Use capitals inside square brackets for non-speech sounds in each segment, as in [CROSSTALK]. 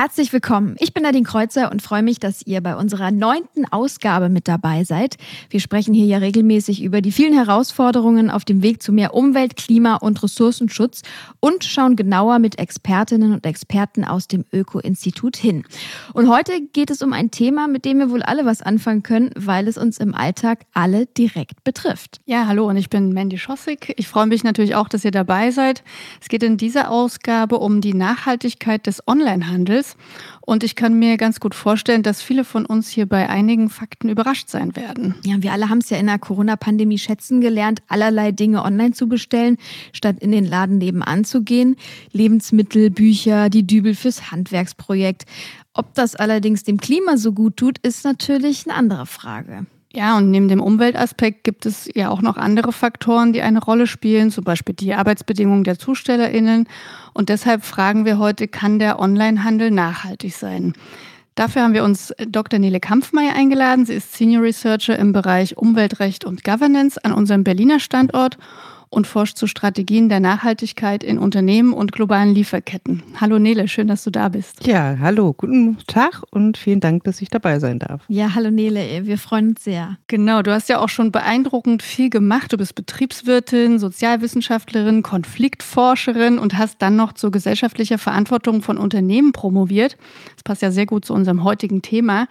Herzlich willkommen. Ich bin Nadine Kreuzer und freue mich, dass ihr bei unserer neunten Ausgabe mit dabei seid. Wir sprechen hier ja regelmäßig über die vielen Herausforderungen auf dem Weg zu mehr Umwelt, Klima und Ressourcenschutz und schauen genauer mit Expertinnen und Experten aus dem Öko-Institut hin. Und heute geht es um ein Thema, mit dem wir wohl alle was anfangen können, weil es uns im Alltag alle direkt betrifft. Ja, hallo und ich bin Mandy Schossig. Ich freue mich natürlich auch, dass ihr dabei seid. Es geht in dieser Ausgabe um die Nachhaltigkeit des Onlinehandels ist. Und ich kann mir ganz gut vorstellen, dass viele von uns hier bei einigen Fakten überrascht sein werden. Ja, wir alle haben es ja in der Corona-Pandemie schätzen gelernt, allerlei Dinge online zu bestellen, statt in den Laden nebenan zu gehen. Lebensmittel, Bücher, die Dübel fürs Handwerksprojekt. Ob das allerdings dem Klima so gut tut, ist natürlich eine andere Frage. Ja, und neben dem Umweltaspekt gibt es ja auch noch andere Faktoren, die eine Rolle spielen, zum Beispiel die Arbeitsbedingungen der ZustellerInnen. Und deshalb fragen wir heute, kann der Onlinehandel nachhaltig sein? Dafür haben wir uns Dr. Nele Kampfmeier eingeladen. Sie ist Senior Researcher im Bereich Umweltrecht und Governance an unserem Berliner Standort und forscht zu Strategien der Nachhaltigkeit in Unternehmen und globalen Lieferketten. Hallo Nele, schön, dass du da bist. Ja, hallo, guten Tag und vielen Dank, dass ich dabei sein darf. Ja, hallo Nele, wir freuen uns sehr. Genau, du hast ja auch schon beeindruckend viel gemacht. Du bist Betriebswirtin, Sozialwissenschaftlerin, Konfliktforscherin und hast dann noch zur gesellschaftlicher Verantwortung von Unternehmen promoviert. Das passt ja sehr gut zu unserem heutigen Thema.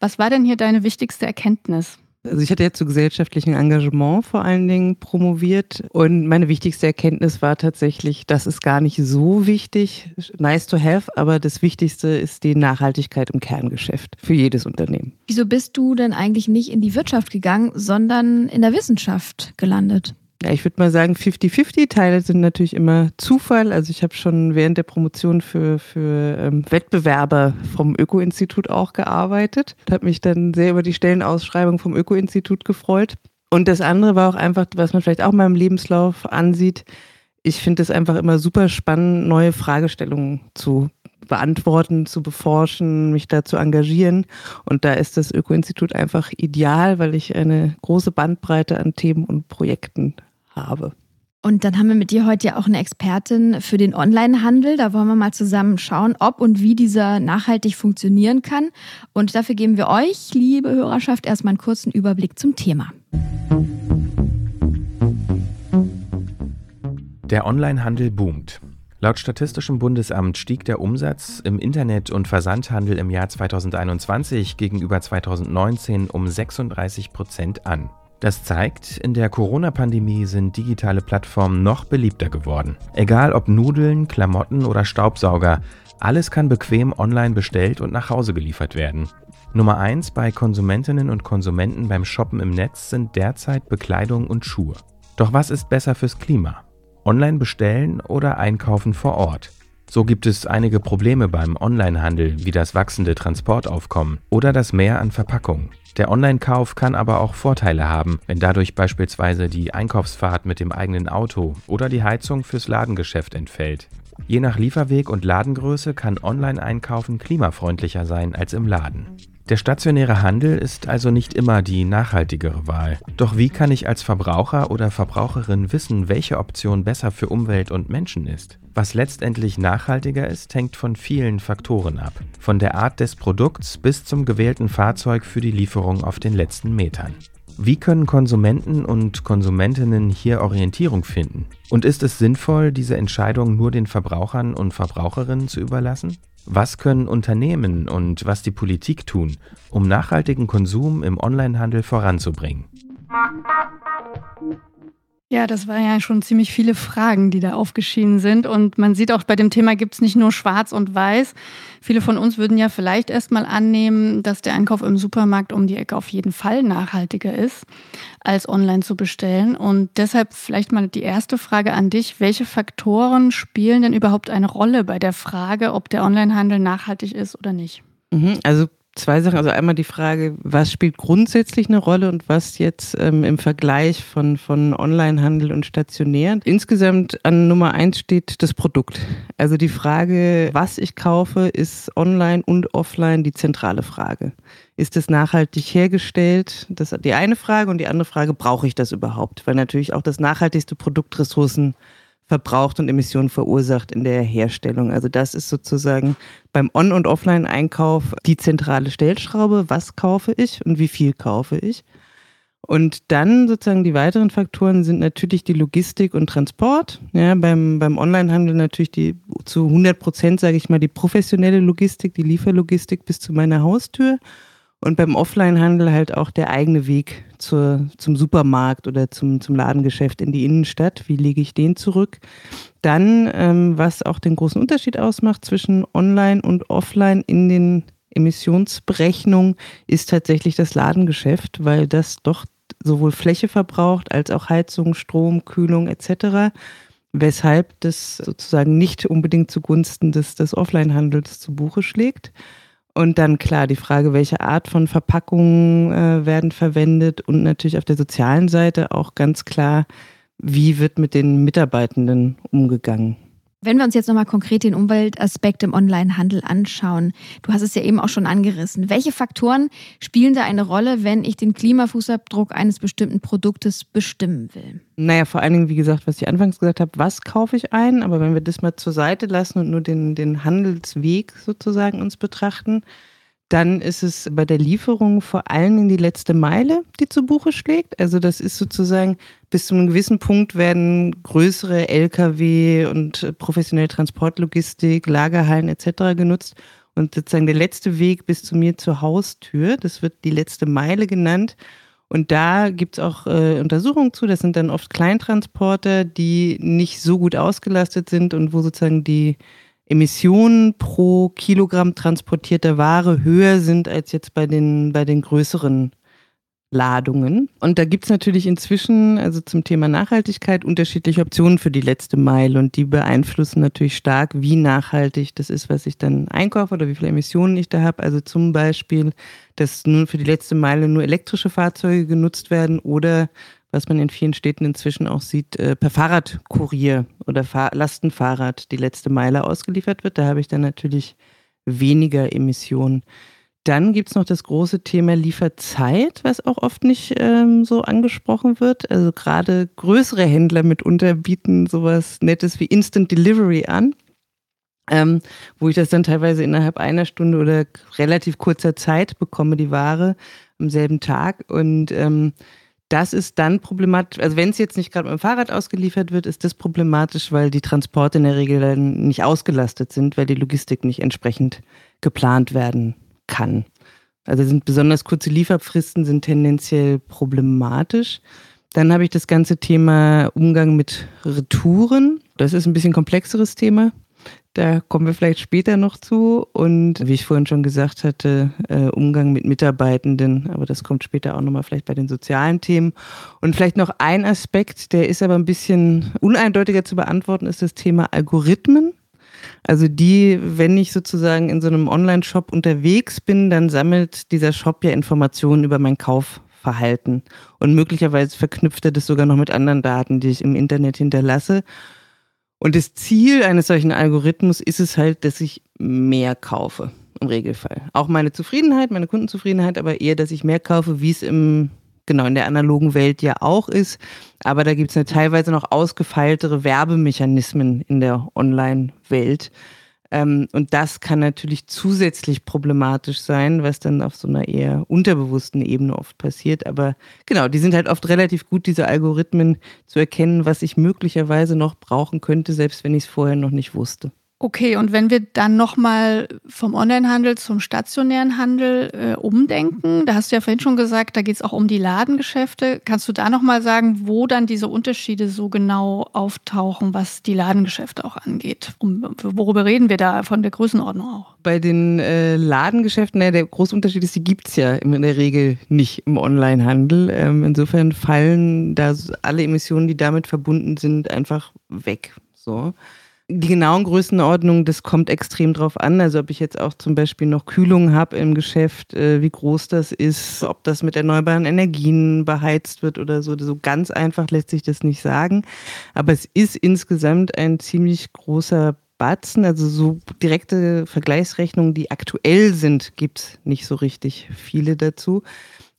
Was war denn hier deine wichtigste Erkenntnis? Also ich hatte jetzt zu gesellschaftlichem Engagement vor allen Dingen promoviert und meine wichtigste Erkenntnis war tatsächlich, das ist gar nicht so wichtig, nice to have, aber das Wichtigste ist die Nachhaltigkeit im Kerngeschäft für jedes Unternehmen. Wieso bist du denn eigentlich nicht in die Wirtschaft gegangen, sondern in der Wissenschaft gelandet? Ja, ich würde mal sagen, 50-50 Teile sind natürlich immer Zufall. Also ich habe schon während der Promotion für, für ähm, Wettbewerber vom Öko-Institut auch gearbeitet. Habe mich dann sehr über die Stellenausschreibung vom Öko-Institut gefreut. Und das andere war auch einfach, was man vielleicht auch mal im Lebenslauf ansieht. Ich finde es einfach immer super spannend, neue Fragestellungen zu beantworten, zu beforschen, mich da zu engagieren. Und da ist das Öko-Institut einfach ideal, weil ich eine große Bandbreite an Themen und Projekten habe. Und dann haben wir mit dir heute ja auch eine Expertin für den Onlinehandel. Da wollen wir mal zusammen schauen, ob und wie dieser nachhaltig funktionieren kann. Und dafür geben wir euch, liebe Hörerschaft, erstmal einen kurzen Überblick zum Thema. Der Onlinehandel boomt. Laut Statistischem Bundesamt stieg der Umsatz im Internet- und Versandhandel im Jahr 2021 gegenüber 2019 um 36 Prozent an. Das zeigt, in der Corona-Pandemie sind digitale Plattformen noch beliebter geworden. Egal ob Nudeln, Klamotten oder Staubsauger, alles kann bequem online bestellt und nach Hause geliefert werden. Nummer 1 bei Konsumentinnen und Konsumenten beim Shoppen im Netz sind derzeit Bekleidung und Schuhe. Doch was ist besser fürs Klima? Online bestellen oder einkaufen vor Ort? So gibt es einige Probleme beim Onlinehandel, wie das wachsende Transportaufkommen oder das Mehr an Verpackungen. Der Online-Kauf kann aber auch Vorteile haben, wenn dadurch beispielsweise die Einkaufsfahrt mit dem eigenen Auto oder die Heizung fürs Ladengeschäft entfällt. Je nach Lieferweg und Ladengröße kann Online-Einkaufen klimafreundlicher sein als im Laden. Der stationäre Handel ist also nicht immer die nachhaltigere Wahl. Doch wie kann ich als Verbraucher oder Verbraucherin wissen, welche Option besser für Umwelt und Menschen ist? Was letztendlich nachhaltiger ist, hängt von vielen Faktoren ab. Von der Art des Produkts bis zum gewählten Fahrzeug für die Lieferung auf den letzten Metern. Wie können Konsumenten und Konsumentinnen hier Orientierung finden? Und ist es sinnvoll, diese Entscheidung nur den Verbrauchern und Verbraucherinnen zu überlassen? Was können Unternehmen und was die Politik tun, um nachhaltigen Konsum im Onlinehandel voranzubringen? Ja, das waren ja schon ziemlich viele Fragen, die da aufgeschieden sind. Und man sieht auch, bei dem Thema gibt es nicht nur Schwarz und Weiß. Viele von uns würden ja vielleicht erstmal annehmen, dass der Einkauf im Supermarkt um die Ecke auf jeden Fall nachhaltiger ist, als online zu bestellen. Und deshalb vielleicht mal die erste Frage an dich. Welche Faktoren spielen denn überhaupt eine Rolle bei der Frage, ob der Onlinehandel nachhaltig ist oder nicht? Mhm, also zwei Sachen. Also einmal die Frage, was spielt grundsätzlich eine Rolle und was jetzt ähm, im Vergleich von, von Onlinehandel und stationär. Insgesamt an Nummer eins steht das Produkt. Also die Frage, was ich kaufe, ist online und offline die zentrale Frage. Ist es nachhaltig hergestellt? Das ist die eine Frage. Und die andere Frage, brauche ich das überhaupt? Weil natürlich auch das nachhaltigste Produkt Ressourcen verbraucht und Emissionen verursacht in der Herstellung. Also das ist sozusagen beim On- und Offline-Einkauf die zentrale Stellschraube. Was kaufe ich und wie viel kaufe ich? Und dann sozusagen die weiteren Faktoren sind natürlich die Logistik und Transport. Ja, beim, beim Onlinehandel natürlich die zu 100 Prozent, sage ich mal, die professionelle Logistik, die Lieferlogistik bis zu meiner Haustür. Und beim Offline-Handel halt auch der eigene Weg zur, zum Supermarkt oder zum, zum Ladengeschäft in die Innenstadt. Wie lege ich den zurück? Dann, ähm, was auch den großen Unterschied ausmacht zwischen Online und Offline in den Emissionsberechnungen, ist tatsächlich das Ladengeschäft, weil das doch sowohl Fläche verbraucht als auch Heizung, Strom, Kühlung etc. Weshalb das sozusagen nicht unbedingt zugunsten des, des Offline-Handels zu Buche schlägt. Und dann klar die Frage, welche Art von Verpackungen äh, werden verwendet und natürlich auf der sozialen Seite auch ganz klar, wie wird mit den Mitarbeitenden umgegangen. Wenn wir uns jetzt nochmal konkret den Umweltaspekt im Onlinehandel anschauen, du hast es ja eben auch schon angerissen. Welche Faktoren spielen da eine Rolle, wenn ich den Klimafußabdruck eines bestimmten Produktes bestimmen will? Naja, vor allen Dingen, wie gesagt, was ich anfangs gesagt habe, was kaufe ich ein? Aber wenn wir das mal zur Seite lassen und nur den, den Handelsweg sozusagen uns betrachten, dann ist es bei der Lieferung vor allen Dingen die letzte Meile, die zu Buche schlägt. Also das ist sozusagen bis zu einem gewissen Punkt werden größere Lkw und professionelle Transportlogistik, Lagerhallen etc. genutzt. Und sozusagen der letzte Weg bis zu mir zur Haustür, das wird die letzte Meile genannt. Und da gibt es auch äh, Untersuchungen zu. Das sind dann oft Kleintransporter, die nicht so gut ausgelastet sind und wo sozusagen die Emissionen pro Kilogramm transportierter Ware höher sind als jetzt bei den, bei den größeren Ladungen. Und da gibt es natürlich inzwischen, also zum Thema Nachhaltigkeit, unterschiedliche Optionen für die letzte Meile. Und die beeinflussen natürlich stark, wie nachhaltig das ist, was ich dann einkaufe oder wie viele Emissionen ich da habe. Also zum Beispiel, dass nun für die letzte Meile nur elektrische Fahrzeuge genutzt werden oder was man in vielen Städten inzwischen auch sieht, äh, per Fahrradkurier oder Fahr Lastenfahrrad die letzte Meile ausgeliefert wird. Da habe ich dann natürlich weniger Emissionen. Dann gibt es noch das große Thema Lieferzeit, was auch oft nicht ähm, so angesprochen wird. Also gerade größere Händler mitunter bieten sowas Nettes wie Instant Delivery an, ähm, wo ich das dann teilweise innerhalb einer Stunde oder relativ kurzer Zeit bekomme, die Ware am selben Tag. Und ähm, das ist dann problematisch. Also wenn es jetzt nicht gerade mit dem Fahrrad ausgeliefert wird, ist das problematisch, weil die Transporte in der Regel dann nicht ausgelastet sind, weil die Logistik nicht entsprechend geplant werden kann. Also sind besonders kurze Lieferfristen sind tendenziell problematisch. Dann habe ich das ganze Thema Umgang mit Retouren. Das ist ein bisschen komplexeres Thema. Da kommen wir vielleicht später noch zu. Und wie ich vorhin schon gesagt hatte, äh, Umgang mit Mitarbeitenden, aber das kommt später auch nochmal vielleicht bei den sozialen Themen. Und vielleicht noch ein Aspekt, der ist aber ein bisschen uneindeutiger zu beantworten, ist das Thema Algorithmen. Also die, wenn ich sozusagen in so einem Online-Shop unterwegs bin, dann sammelt dieser Shop ja Informationen über mein Kaufverhalten. Und möglicherweise verknüpft er das sogar noch mit anderen Daten, die ich im Internet hinterlasse. Und das Ziel eines solchen Algorithmus ist es halt, dass ich mehr kaufe, im Regelfall. Auch meine Zufriedenheit, meine Kundenzufriedenheit, aber eher, dass ich mehr kaufe, wie es im, genau, in der analogen Welt ja auch ist. Aber da gibt es teilweise noch ausgefeiltere Werbemechanismen in der Online-Welt, ähm, und das kann natürlich zusätzlich problematisch sein, was dann auf so einer eher unterbewussten Ebene oft passiert. Aber genau, die sind halt oft relativ gut, diese Algorithmen zu erkennen, was ich möglicherweise noch brauchen könnte, selbst wenn ich es vorher noch nicht wusste. Okay, und wenn wir dann nochmal vom Onlinehandel zum stationären Handel äh, umdenken, da hast du ja vorhin schon gesagt, da geht es auch um die Ladengeschäfte. Kannst du da nochmal sagen, wo dann diese Unterschiede so genau auftauchen, was die Ladengeschäfte auch angeht? Um, worüber reden wir da von der Größenordnung auch? Bei den äh, Ladengeschäften, naja, der große Unterschied ist, die gibt es ja in der Regel nicht im Onlinehandel. Ähm, insofern fallen da alle Emissionen, die damit verbunden sind, einfach weg. So. Die genauen Größenordnungen, das kommt extrem drauf an. Also ob ich jetzt auch zum Beispiel noch Kühlung habe im Geschäft, äh, wie groß das ist, ob das mit erneuerbaren Energien beheizt wird oder so. So ganz einfach lässt sich das nicht sagen. Aber es ist insgesamt ein ziemlich großer Batzen. Also so direkte Vergleichsrechnungen, die aktuell sind, gibt es nicht so richtig viele dazu.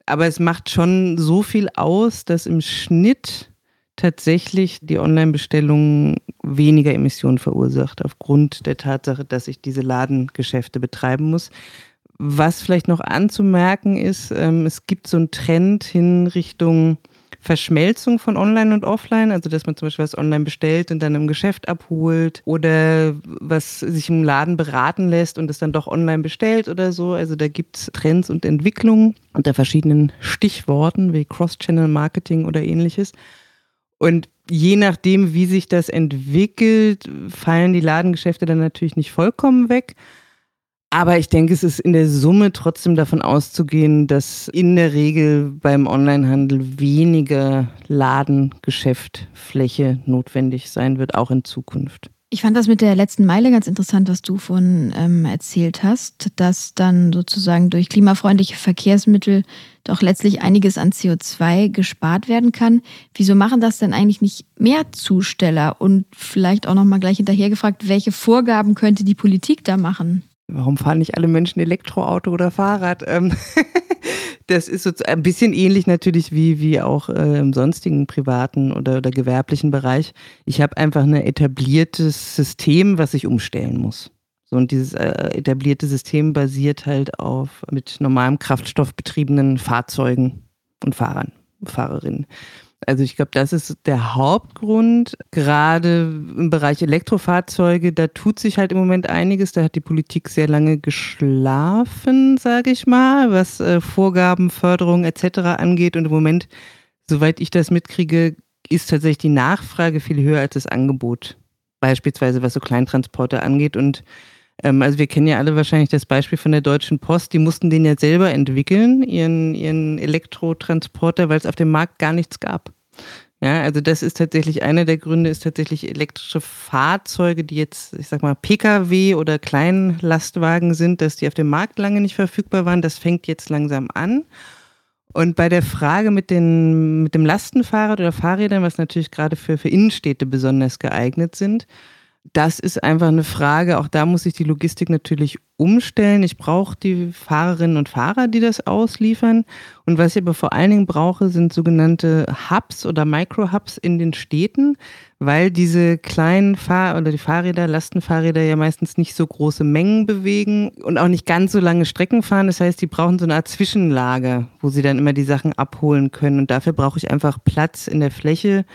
Aber es macht schon so viel aus, dass im Schnitt tatsächlich die Online-Bestellung weniger Emissionen verursacht, aufgrund der Tatsache, dass ich diese Ladengeschäfte betreiben muss. Was vielleicht noch anzumerken ist, ähm, es gibt so einen Trend hin Richtung Verschmelzung von Online und Offline, also dass man zum Beispiel was online bestellt und dann im Geschäft abholt oder was sich im Laden beraten lässt und es dann doch online bestellt oder so. Also da gibt es Trends und Entwicklungen unter verschiedenen Stichworten wie Cross-Channel-Marketing oder ähnliches. Und je nachdem, wie sich das entwickelt, fallen die Ladengeschäfte dann natürlich nicht vollkommen weg. Aber ich denke, es ist in der Summe trotzdem davon auszugehen, dass in der Regel beim Onlinehandel weniger Ladengeschäftfläche notwendig sein wird, auch in Zukunft. Ich fand das mit der letzten Meile ganz interessant, was du von ähm, erzählt hast, dass dann sozusagen durch klimafreundliche Verkehrsmittel doch letztlich einiges an CO2 gespart werden kann. Wieso machen das denn eigentlich nicht mehr Zusteller? Und vielleicht auch nochmal gleich hinterher gefragt, welche Vorgaben könnte die Politik da machen? Warum fahren nicht alle Menschen Elektroauto oder Fahrrad? Ähm, [LAUGHS] das ist so ein bisschen ähnlich natürlich wie, wie auch äh, im sonstigen privaten oder, oder gewerblichen Bereich. Ich habe einfach ein etabliertes System, was ich umstellen muss. So, und dieses äh, etablierte System basiert halt auf mit normalem Kraftstoff betriebenen Fahrzeugen und Fahrern, Fahrerinnen. Also ich glaube, das ist der Hauptgrund. Gerade im Bereich Elektrofahrzeuge, da tut sich halt im Moment einiges. Da hat die Politik sehr lange geschlafen, sage ich mal, was äh, Vorgaben, Förderung etc. angeht. Und im Moment, soweit ich das mitkriege, ist tatsächlich die Nachfrage viel höher als das Angebot. Beispielsweise was so Kleintransporte angeht. Und ähm, also wir kennen ja alle wahrscheinlich das Beispiel von der Deutschen Post. Die mussten den ja selber entwickeln, ihren, ihren Elektrotransporter, weil es auf dem Markt gar nichts gab. Ja, also das ist tatsächlich einer der Gründe, ist tatsächlich elektrische Fahrzeuge, die jetzt, ich sag mal, Pkw oder Kleinlastwagen sind, dass die auf dem Markt lange nicht verfügbar waren. Das fängt jetzt langsam an. Und bei der Frage mit, den, mit dem Lastenfahrrad oder Fahrrädern, was natürlich gerade für, für Innenstädte besonders geeignet sind, das ist einfach eine Frage, auch da muss ich die Logistik natürlich umstellen. Ich brauche die Fahrerinnen und Fahrer, die das ausliefern. Und was ich aber vor allen Dingen brauche, sind sogenannte Hubs oder Micro-Hubs in den Städten, weil diese kleinen Fahr- oder die Fahrräder, Lastenfahrräder ja meistens nicht so große Mengen bewegen und auch nicht ganz so lange Strecken fahren. Das heißt, die brauchen so eine Art Zwischenlager, wo sie dann immer die Sachen abholen können. Und dafür brauche ich einfach Platz in der Fläche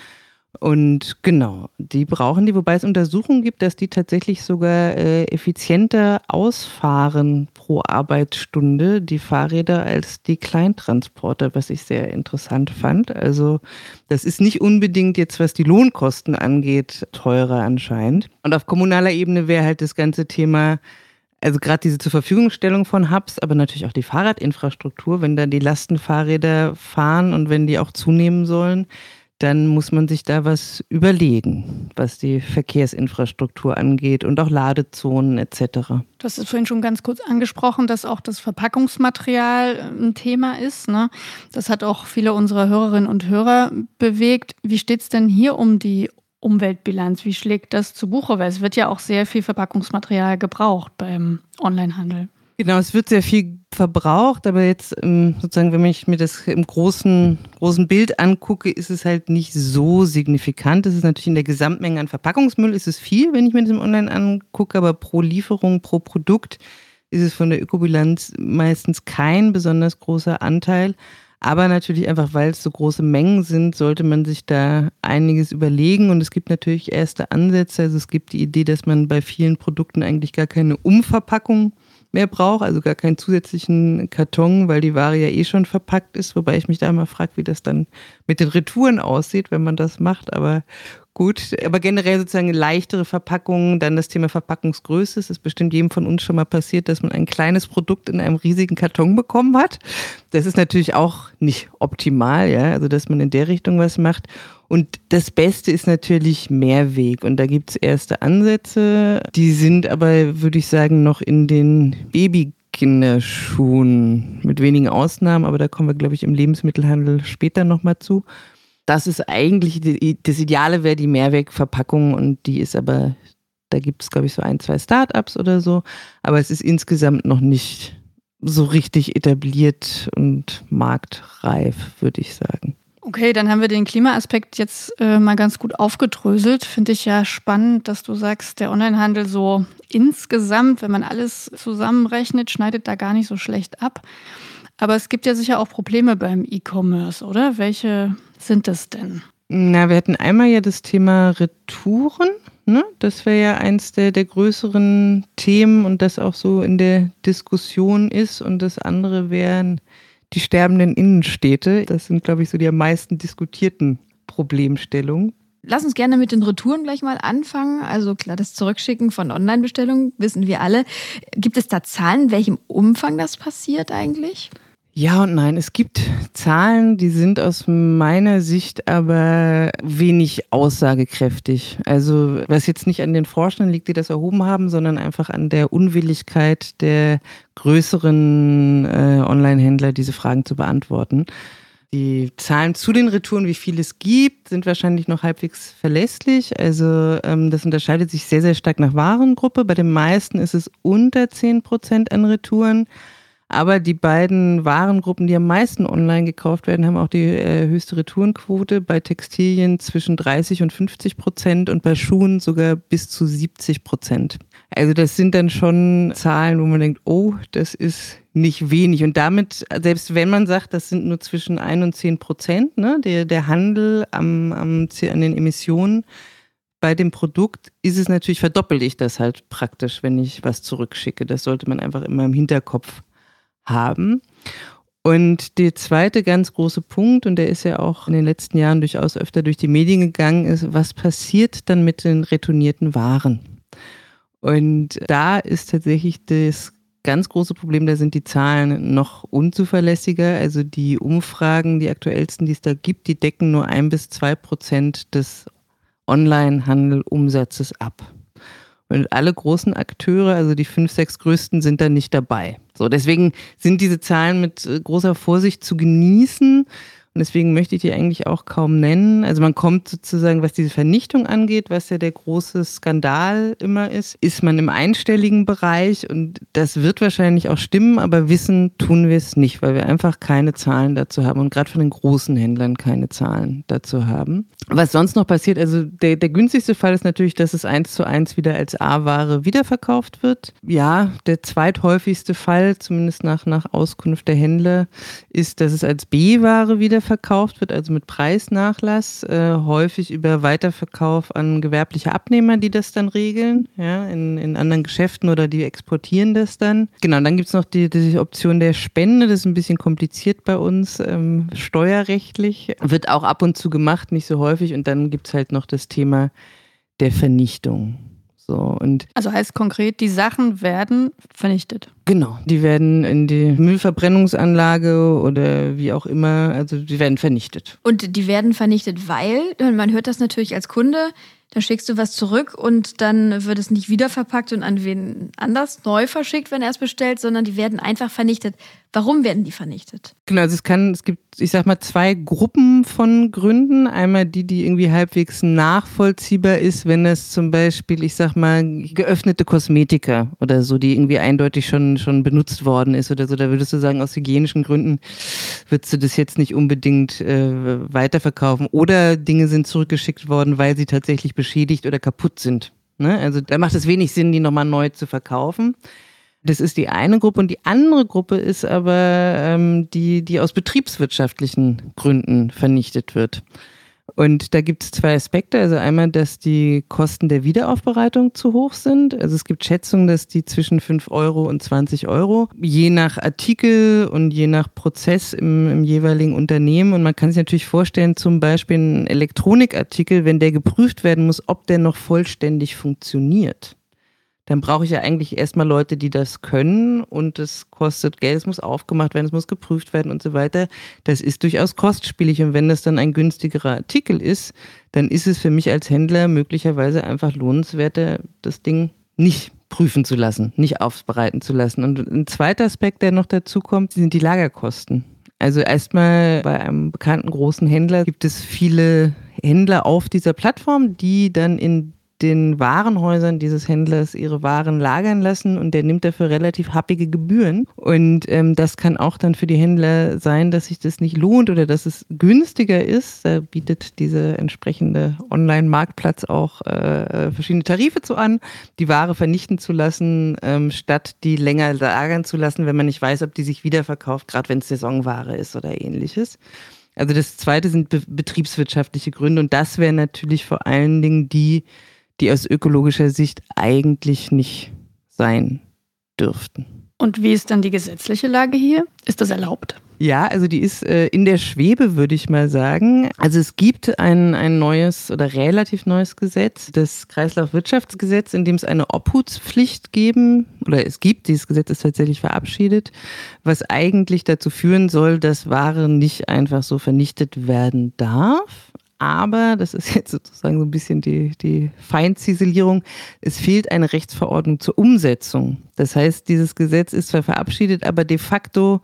und genau, die brauchen die, wobei es Untersuchungen gibt, dass die tatsächlich sogar äh, effizienter ausfahren pro Arbeitsstunde, die Fahrräder, als die Kleintransporter, was ich sehr interessant fand. Also das ist nicht unbedingt jetzt, was die Lohnkosten angeht, teurer anscheinend. Und auf kommunaler Ebene wäre halt das ganze Thema, also gerade diese zur Verfügungstellung von Hubs, aber natürlich auch die Fahrradinfrastruktur, wenn da die Lastenfahrräder fahren und wenn die auch zunehmen sollen dann muss man sich da was überlegen, was die Verkehrsinfrastruktur angeht und auch Ladezonen etc. Du hast es vorhin schon ganz kurz angesprochen, dass auch das Verpackungsmaterial äh, ein Thema ist. Ne? Das hat auch viele unserer Hörerinnen und Hörer bewegt. Wie steht es denn hier um die Umweltbilanz? Wie schlägt das zu Buche? Weil es wird ja auch sehr viel Verpackungsmaterial gebraucht beim Onlinehandel. Genau, es wird sehr viel verbraucht, aber jetzt ähm, sozusagen, wenn ich mir das im großen, großen Bild angucke, ist es halt nicht so signifikant. Es ist natürlich in der Gesamtmenge an Verpackungsmüll ist es viel, wenn ich mir das im Online angucke, aber pro Lieferung, pro Produkt ist es von der Ökobilanz meistens kein besonders großer Anteil. Aber natürlich einfach, weil es so große Mengen sind, sollte man sich da einiges überlegen. Und es gibt natürlich erste Ansätze. Also es gibt die Idee, dass man bei vielen Produkten eigentlich gar keine Umverpackung mehr brauche, also gar keinen zusätzlichen Karton, weil die Ware ja eh schon verpackt ist, wobei ich mich da immer frage, wie das dann mit den Retouren aussieht, wenn man das macht, aber gut. Aber generell sozusagen leichtere Verpackungen, dann das Thema Verpackungsgröße. Es ist bestimmt jedem von uns schon mal passiert, dass man ein kleines Produkt in einem riesigen Karton bekommen hat. Das ist natürlich auch nicht optimal, ja, also dass man in der Richtung was macht. Und das Beste ist natürlich Mehrweg. Und da gibt es erste Ansätze. Die sind aber, würde ich sagen, noch in den Babykinderschuhen mit wenigen Ausnahmen. Aber da kommen wir, glaube ich, im Lebensmittelhandel später nochmal zu. Das ist eigentlich, die, das Ideale wäre die Mehrwegverpackung und die ist aber, da gibt es, glaube ich, so ein, zwei Startups oder so. Aber es ist insgesamt noch nicht so richtig etabliert und marktreif, würde ich sagen. Okay, dann haben wir den Klimaaspekt jetzt äh, mal ganz gut aufgedröselt. Finde ich ja spannend, dass du sagst, der Onlinehandel so insgesamt, wenn man alles zusammenrechnet, schneidet da gar nicht so schlecht ab. Aber es gibt ja sicher auch Probleme beim E-Commerce, oder? Welche sind das denn? Na, wir hatten einmal ja das Thema Retouren. Ne? Das wäre ja eins der, der größeren Themen und das auch so in der Diskussion ist. Und das andere wären die sterbenden Innenstädte. Das sind, glaube ich, so die am meisten diskutierten Problemstellungen. Lass uns gerne mit den Retouren gleich mal anfangen. Also klar, das Zurückschicken von Online-Bestellungen wissen wir alle. Gibt es da Zahlen, in welchem Umfang das passiert eigentlich? Ja und nein. Es gibt Zahlen, die sind aus meiner Sicht aber wenig aussagekräftig. Also was jetzt nicht an den Forschern liegt, die das erhoben haben, sondern einfach an der Unwilligkeit der größeren äh, Online-Händler, diese Fragen zu beantworten. Die Zahlen zu den Retouren, wie viel es gibt, sind wahrscheinlich noch halbwegs verlässlich. Also ähm, das unterscheidet sich sehr, sehr stark nach Warengruppe. Bei den meisten ist es unter 10 Prozent an Retouren. Aber die beiden Warengruppen, die am meisten online gekauft werden, haben auch die äh, höchste Retourenquote. Bei Textilien zwischen 30 und 50 Prozent und bei Schuhen sogar bis zu 70 Prozent. Also das sind dann schon Zahlen, wo man denkt, oh, das ist nicht wenig. Und damit, selbst wenn man sagt, das sind nur zwischen 1 und 10 Prozent, ne, der, der Handel am, am, an den Emissionen, bei dem Produkt ist es natürlich, verdoppel ich das halt praktisch, wenn ich was zurückschicke. Das sollte man einfach immer im Hinterkopf haben. Und der zweite ganz große Punkt, und der ist ja auch in den letzten Jahren durchaus öfter durch die Medien gegangen, ist, was passiert dann mit den retournierten Waren? Und da ist tatsächlich das ganz große Problem, da sind die Zahlen noch unzuverlässiger. Also die Umfragen, die aktuellsten, die es da gibt, die decken nur ein bis zwei Prozent des Online-Handel-Umsatzes ab. Und alle großen Akteure, also die fünf, sechs größten, sind da nicht dabei. So, deswegen sind diese Zahlen mit äh, großer Vorsicht zu genießen. Deswegen möchte ich die eigentlich auch kaum nennen. Also man kommt sozusagen, was diese Vernichtung angeht, was ja der große Skandal immer ist, ist man im einstelligen Bereich und das wird wahrscheinlich auch stimmen, aber wissen tun wir es nicht, weil wir einfach keine Zahlen dazu haben und gerade von den großen Händlern keine Zahlen dazu haben. Was sonst noch passiert, also der, der günstigste Fall ist natürlich, dass es eins zu eins wieder als A-Ware wiederverkauft wird. Ja, der zweithäufigste Fall, zumindest nach, nach Auskunft der Händler, ist, dass es als B-Ware wieder verkauft wird, also mit Preisnachlass, äh, häufig über Weiterverkauf an gewerbliche Abnehmer, die das dann regeln, ja, in, in anderen Geschäften oder die exportieren das dann. Genau, dann gibt es noch die, die Option der Spende, das ist ein bisschen kompliziert bei uns, ähm, steuerrechtlich, wird auch ab und zu gemacht, nicht so häufig. Und dann gibt es halt noch das Thema der Vernichtung. So, und also heißt konkret, die Sachen werden vernichtet. Genau, die werden in die Müllverbrennungsanlage oder wie auch immer, also die werden vernichtet. Und die werden vernichtet, weil, man hört das natürlich als Kunde, dann schickst du was zurück und dann wird es nicht wiederverpackt und an wen anders neu verschickt, wenn er es bestellt, sondern die werden einfach vernichtet. Warum werden die vernichtet? Genau, also es kann, es gibt, ich sag mal, zwei Gruppen von Gründen. Einmal die, die irgendwie halbwegs nachvollziehbar ist, wenn es zum Beispiel, ich sag mal, geöffnete Kosmetika oder so, die irgendwie eindeutig schon, schon benutzt worden ist oder so. Da würdest du sagen, aus hygienischen Gründen würdest du das jetzt nicht unbedingt äh, weiterverkaufen. Oder Dinge sind zurückgeschickt worden, weil sie tatsächlich beschädigt oder kaputt sind. Ne? Also da macht es wenig Sinn, die nochmal neu zu verkaufen. Das ist die eine Gruppe und die andere Gruppe ist aber ähm, die, die aus betriebswirtschaftlichen Gründen vernichtet wird. Und da gibt es zwei Aspekte. Also einmal, dass die Kosten der Wiederaufbereitung zu hoch sind. Also es gibt Schätzungen, dass die zwischen 5 Euro und 20 Euro, je nach Artikel und je nach Prozess im, im jeweiligen Unternehmen. Und man kann sich natürlich vorstellen, zum Beispiel ein Elektronikartikel, wenn der geprüft werden muss, ob der noch vollständig funktioniert dann brauche ich ja eigentlich erstmal Leute, die das können und es kostet Geld, es muss aufgemacht werden, es muss geprüft werden und so weiter. Das ist durchaus kostspielig und wenn das dann ein günstigerer Artikel ist, dann ist es für mich als Händler möglicherweise einfach lohnenswerter, das Ding nicht prüfen zu lassen, nicht aufbereiten zu lassen. Und ein zweiter Aspekt, der noch dazu kommt, sind die Lagerkosten. Also erstmal bei einem bekannten großen Händler gibt es viele Händler auf dieser Plattform, die dann in den Warenhäusern dieses Händlers ihre Waren lagern lassen und der nimmt dafür relativ happige Gebühren. Und ähm, das kann auch dann für die Händler sein, dass sich das nicht lohnt oder dass es günstiger ist. Da bietet dieser entsprechende Online-Marktplatz auch äh, verschiedene Tarife zu an, die Ware vernichten zu lassen, ähm, statt die länger lagern zu lassen, wenn man nicht weiß, ob die sich wiederverkauft, gerade wenn es Saisonware ist oder ähnliches. Also das zweite sind be betriebswirtschaftliche Gründe und das wären natürlich vor allen Dingen die, die aus ökologischer Sicht eigentlich nicht sein dürften. Und wie ist dann die gesetzliche Lage hier? Ist das erlaubt? Ja, also die ist äh, in der Schwebe, würde ich mal sagen. Also es gibt ein, ein neues oder relativ neues Gesetz, das Kreislaufwirtschaftsgesetz, in dem es eine Obhutspflicht geben, oder es gibt, dieses Gesetz ist tatsächlich verabschiedet, was eigentlich dazu führen soll, dass Ware nicht einfach so vernichtet werden darf. Aber, das ist [LAUGHS] jetzt sozusagen so ein bisschen die, die Feinziselierung, es fehlt eine Rechtsverordnung zur Umsetzung. Das heißt, dieses Gesetz ist zwar verabschiedet, aber de facto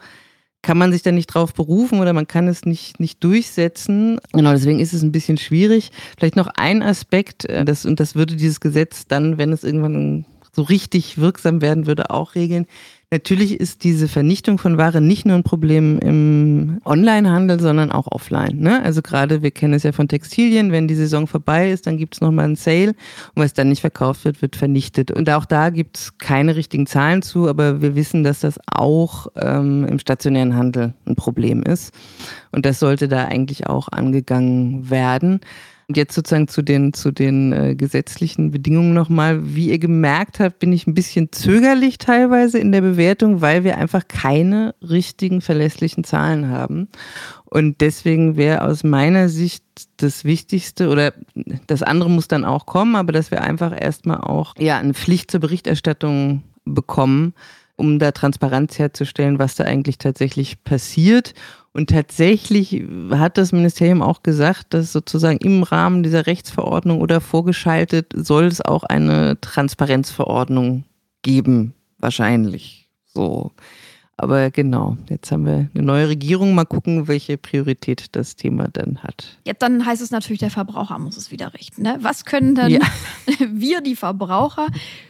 kann man sich da nicht drauf berufen oder man kann es nicht, nicht durchsetzen. Genau, deswegen ist es ein bisschen schwierig. Vielleicht noch ein Aspekt, äh, das, und das würde dieses Gesetz dann, wenn es irgendwann so richtig wirksam werden würde, auch regeln. Natürlich ist diese Vernichtung von Ware nicht nur ein Problem im Onlinehandel, sondern auch offline. Ne? Also gerade, wir kennen es ja von Textilien, wenn die Saison vorbei ist, dann gibt es nochmal einen Sale und was dann nicht verkauft wird, wird vernichtet. Und auch da gibt es keine richtigen Zahlen zu, aber wir wissen, dass das auch ähm, im stationären Handel ein Problem ist. Und das sollte da eigentlich auch angegangen werden. Und jetzt sozusagen zu den, zu den äh, gesetzlichen Bedingungen nochmal. Wie ihr gemerkt habt, bin ich ein bisschen zögerlich teilweise in der Bewertung, weil wir einfach keine richtigen verlässlichen Zahlen haben. Und deswegen wäre aus meiner Sicht das Wichtigste oder das andere muss dann auch kommen, aber dass wir einfach erstmal auch ja eine Pflicht zur Berichterstattung bekommen, um da Transparenz herzustellen, was da eigentlich tatsächlich passiert und tatsächlich hat das Ministerium auch gesagt, dass sozusagen im Rahmen dieser Rechtsverordnung oder vorgeschaltet soll es auch eine Transparenzverordnung geben, wahrscheinlich. So. Aber genau, jetzt haben wir eine neue Regierung. Mal gucken, welche Priorität das Thema dann hat. Ja, dann heißt es natürlich, der Verbraucher muss es wieder richten. Ne? Was können dann ja. [LAUGHS] wir, die Verbraucher,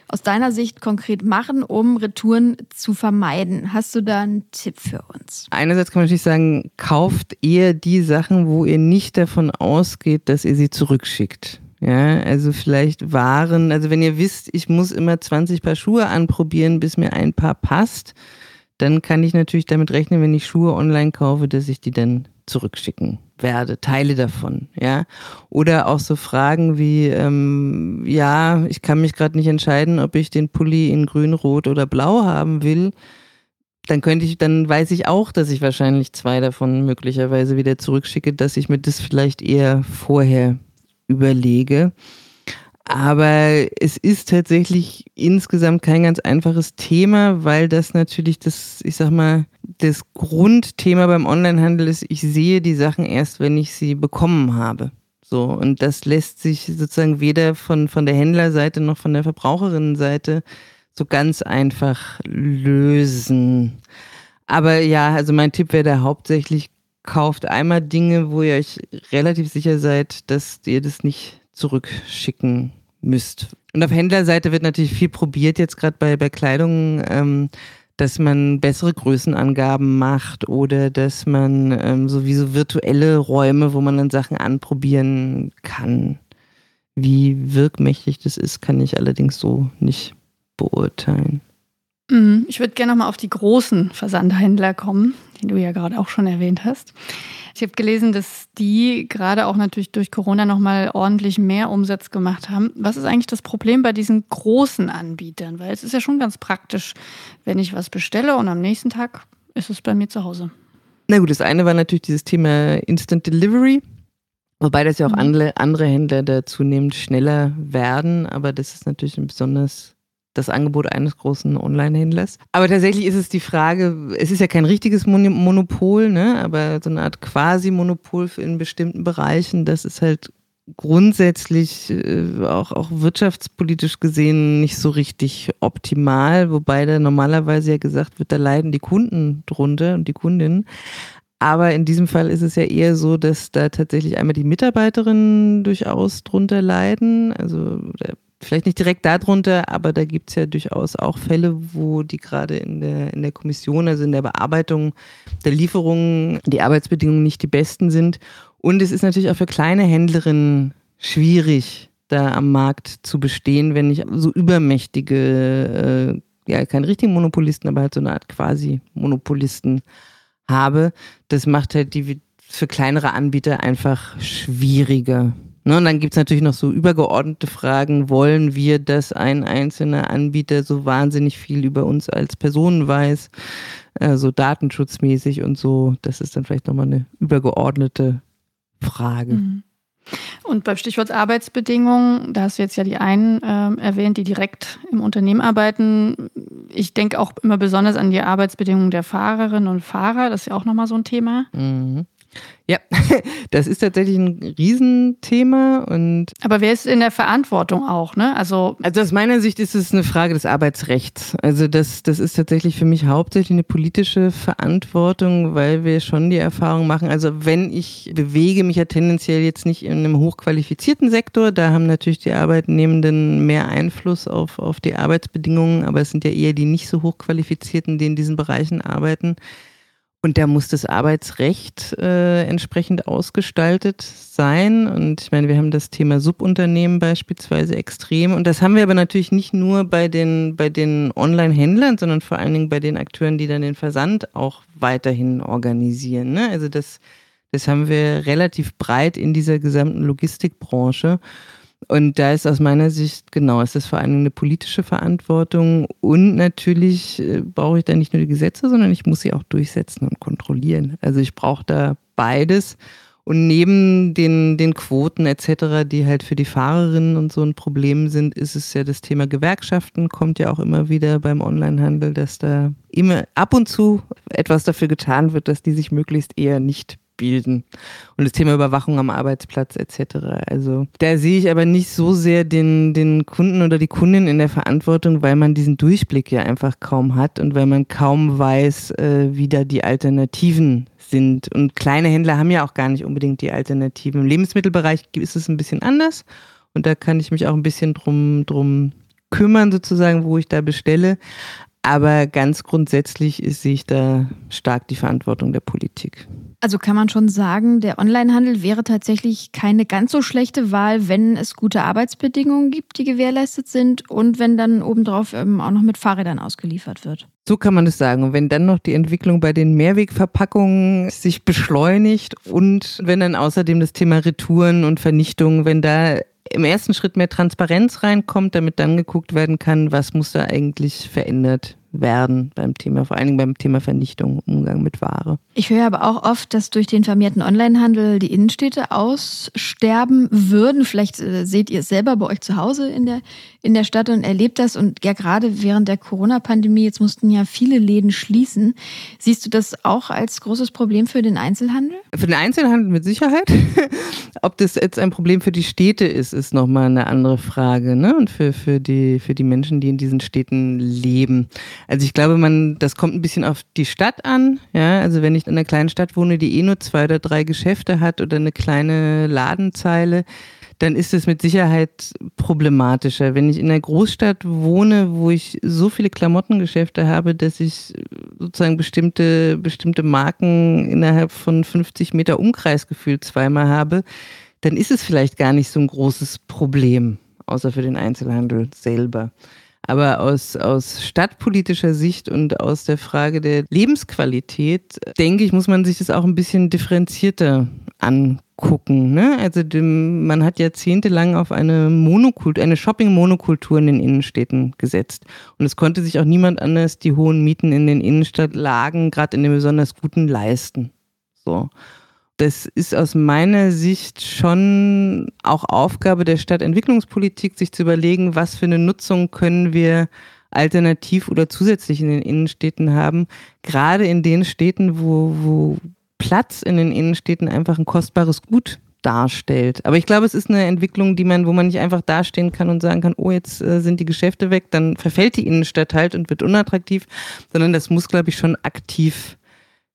aus deiner Sicht konkret machen, um Retouren zu vermeiden? Hast du da einen Tipp für uns? Einerseits kann man natürlich sagen, kauft eher die Sachen, wo ihr nicht davon ausgeht, dass ihr sie zurückschickt. Ja, also vielleicht Waren, also wenn ihr wisst, ich muss immer 20 Paar Schuhe anprobieren, bis mir ein Paar passt, dann kann ich natürlich damit rechnen, wenn ich Schuhe online kaufe, dass ich die dann zurückschicken werde, Teile davon, ja. Oder auch so Fragen wie, ähm, ja, ich kann mich gerade nicht entscheiden, ob ich den Pulli in grün, rot oder blau haben will. Dann könnte ich, dann weiß ich auch, dass ich wahrscheinlich zwei davon möglicherweise wieder zurückschicke, dass ich mir das vielleicht eher vorher überlege. Aber es ist tatsächlich insgesamt kein ganz einfaches Thema, weil das natürlich das, ich sag mal, das Grundthema beim Onlinehandel ist, ich sehe die Sachen erst, wenn ich sie bekommen habe. So, und das lässt sich sozusagen weder von, von der Händlerseite noch von der Verbraucherinnenseite so ganz einfach lösen. Aber ja, also mein Tipp wäre da hauptsächlich, kauft einmal Dinge, wo ihr euch relativ sicher seid, dass ihr das nicht zurückschicken müsst. Und auf Händlerseite wird natürlich viel probiert, jetzt gerade bei, bei Kleidung, ähm, dass man bessere Größenangaben macht oder dass man ähm, sowieso virtuelle Räume, wo man dann Sachen anprobieren kann. Wie wirkmächtig das ist, kann ich allerdings so nicht beurteilen. Mhm. Ich würde gerne nochmal auf die großen Versandhändler kommen, die du ja gerade auch schon erwähnt hast. Ich habe gelesen, dass die gerade auch natürlich durch Corona nochmal ordentlich mehr Umsatz gemacht haben. Was ist eigentlich das Problem bei diesen großen Anbietern? Weil es ist ja schon ganz praktisch, wenn ich was bestelle und am nächsten Tag ist es bei mir zu Hause. Na gut, das eine war natürlich dieses Thema Instant Delivery. Wobei das ja auch mhm. andere, andere Händler da zunehmend schneller werden, aber das ist natürlich ein besonders das Angebot eines großen Online-Händlers. Aber tatsächlich ist es die Frage, es ist ja kein richtiges Monopol, ne? aber so eine Art Quasi-Monopol in bestimmten Bereichen, das ist halt grundsätzlich äh, auch, auch wirtschaftspolitisch gesehen nicht so richtig optimal, wobei da normalerweise ja gesagt wird, da leiden die Kunden drunter und die Kundinnen. Aber in diesem Fall ist es ja eher so, dass da tatsächlich einmal die Mitarbeiterinnen durchaus drunter leiden. Also vielleicht nicht direkt darunter, aber da gibt es ja durchaus auch Fälle, wo die gerade in der, in der Kommission, also in der Bearbeitung der Lieferungen, die Arbeitsbedingungen nicht die besten sind. Und es ist natürlich auch für kleine Händlerinnen schwierig, da am Markt zu bestehen, wenn ich so übermächtige, äh, ja, keine richtigen Monopolisten, aber halt so eine Art quasi Monopolisten habe, das macht halt die für kleinere Anbieter einfach schwieriger. Ne, und dann gibt es natürlich noch so übergeordnete Fragen. Wollen wir, dass ein einzelner Anbieter so wahnsinnig viel über uns als Personen weiß, so datenschutzmäßig und so? Das ist dann vielleicht nochmal eine übergeordnete Frage. Mhm. Und beim Stichwort Arbeitsbedingungen, da hast du jetzt ja die einen äh, erwähnt, die direkt im Unternehmen arbeiten. Ich denke auch immer besonders an die Arbeitsbedingungen der Fahrerinnen und Fahrer. Das ist ja auch nochmal so ein Thema. Mhm. Ja, [LAUGHS] das ist tatsächlich ein Riesenthema und. Aber wer ist in der Verantwortung auch, ne? Also. Also aus meiner Sicht ist es eine Frage des Arbeitsrechts. Also das, das ist tatsächlich für mich hauptsächlich eine politische Verantwortung, weil wir schon die Erfahrung machen. Also wenn ich bewege mich ja tendenziell jetzt nicht in einem hochqualifizierten Sektor, da haben natürlich die Arbeitnehmenden mehr Einfluss auf, auf die Arbeitsbedingungen, aber es sind ja eher die nicht so hochqualifizierten, die in diesen Bereichen arbeiten. Und da muss das Arbeitsrecht äh, entsprechend ausgestaltet sein. Und ich meine, wir haben das Thema Subunternehmen beispielsweise extrem. Und das haben wir aber natürlich nicht nur bei den, bei den Online-Händlern, sondern vor allen Dingen bei den Akteuren, die dann den Versand auch weiterhin organisieren. Ne? Also das, das haben wir relativ breit in dieser gesamten Logistikbranche. Und da ist aus meiner Sicht, genau, ist das vor allem eine politische Verantwortung. Und natürlich äh, brauche ich da nicht nur die Gesetze, sondern ich muss sie auch durchsetzen und kontrollieren. Also ich brauche da beides. Und neben den, den Quoten etc., die halt für die Fahrerinnen und so ein Problem sind, ist es ja das Thema Gewerkschaften, kommt ja auch immer wieder beim Onlinehandel, dass da immer ab und zu etwas dafür getan wird, dass die sich möglichst eher nicht bilden. Und das Thema Überwachung am Arbeitsplatz etc. Also da sehe ich aber nicht so sehr den, den Kunden oder die Kundin in der Verantwortung, weil man diesen Durchblick ja einfach kaum hat und weil man kaum weiß, äh, wie da die Alternativen sind. Und kleine Händler haben ja auch gar nicht unbedingt die Alternativen. Im Lebensmittelbereich ist es ein bisschen anders und da kann ich mich auch ein bisschen drum, drum kümmern, sozusagen, wo ich da bestelle. Aber ganz grundsätzlich sehe ich da stark die Verantwortung der Politik. Also kann man schon sagen, der Onlinehandel wäre tatsächlich keine ganz so schlechte Wahl, wenn es gute Arbeitsbedingungen gibt, die gewährleistet sind und wenn dann obendrauf ähm, auch noch mit Fahrrädern ausgeliefert wird. So kann man es sagen. Und wenn dann noch die Entwicklung bei den Mehrwegverpackungen sich beschleunigt und wenn dann außerdem das Thema Retouren und Vernichtungen, wenn da im ersten Schritt mehr Transparenz reinkommt, damit dann geguckt werden kann, was muss da eigentlich verändert werden beim Thema, vor allen Dingen beim Thema Vernichtung, Umgang mit Ware. Ich höre aber auch oft, dass durch den vermehrten Onlinehandel die Innenstädte aussterben würden. Vielleicht äh, seht ihr es selber bei euch zu Hause in der, in der Stadt und erlebt das. Und ja, gerade während der Corona-Pandemie, jetzt mussten ja viele Läden schließen. Siehst du das auch als großes Problem für den Einzelhandel? Für den Einzelhandel mit Sicherheit. [LAUGHS] Ob das jetzt ein Problem für die Städte ist, ist nochmal eine andere Frage. Ne? Und für, für, die, für die Menschen, die in diesen Städten leben. Also ich glaube, man, das kommt ein bisschen auf die Stadt an. Ja, also wenn ich in einer kleinen Stadt wohne, die eh nur zwei oder drei Geschäfte hat oder eine kleine Ladenzeile, dann ist es mit Sicherheit problematischer. Wenn ich in einer Großstadt wohne, wo ich so viele Klamottengeschäfte habe, dass ich sozusagen bestimmte, bestimmte Marken innerhalb von 50 Meter Umkreis gefühlt zweimal habe, dann ist es vielleicht gar nicht so ein großes Problem, außer für den Einzelhandel selber. Aber aus, aus stadtpolitischer Sicht und aus der Frage der Lebensqualität, denke ich, muss man sich das auch ein bisschen differenzierter angucken. Ne? Also dem, man hat jahrzehntelang auf eine Monokultur, eine Shopping-Monokultur in den Innenstädten gesetzt. Und es konnte sich auch niemand anders die hohen Mieten in den Innenstadtlagen, gerade in den besonders guten, leisten. So. Das ist aus meiner Sicht schon auch Aufgabe der Stadtentwicklungspolitik, sich zu überlegen, was für eine Nutzung können wir alternativ oder zusätzlich in den Innenstädten haben. Gerade in den Städten, wo, wo Platz in den Innenstädten einfach ein kostbares Gut darstellt. Aber ich glaube, es ist eine Entwicklung, die man, wo man nicht einfach dastehen kann und sagen kann, oh, jetzt äh, sind die Geschäfte weg, dann verfällt die Innenstadt halt und wird unattraktiv, sondern das muss, glaube ich, schon aktiv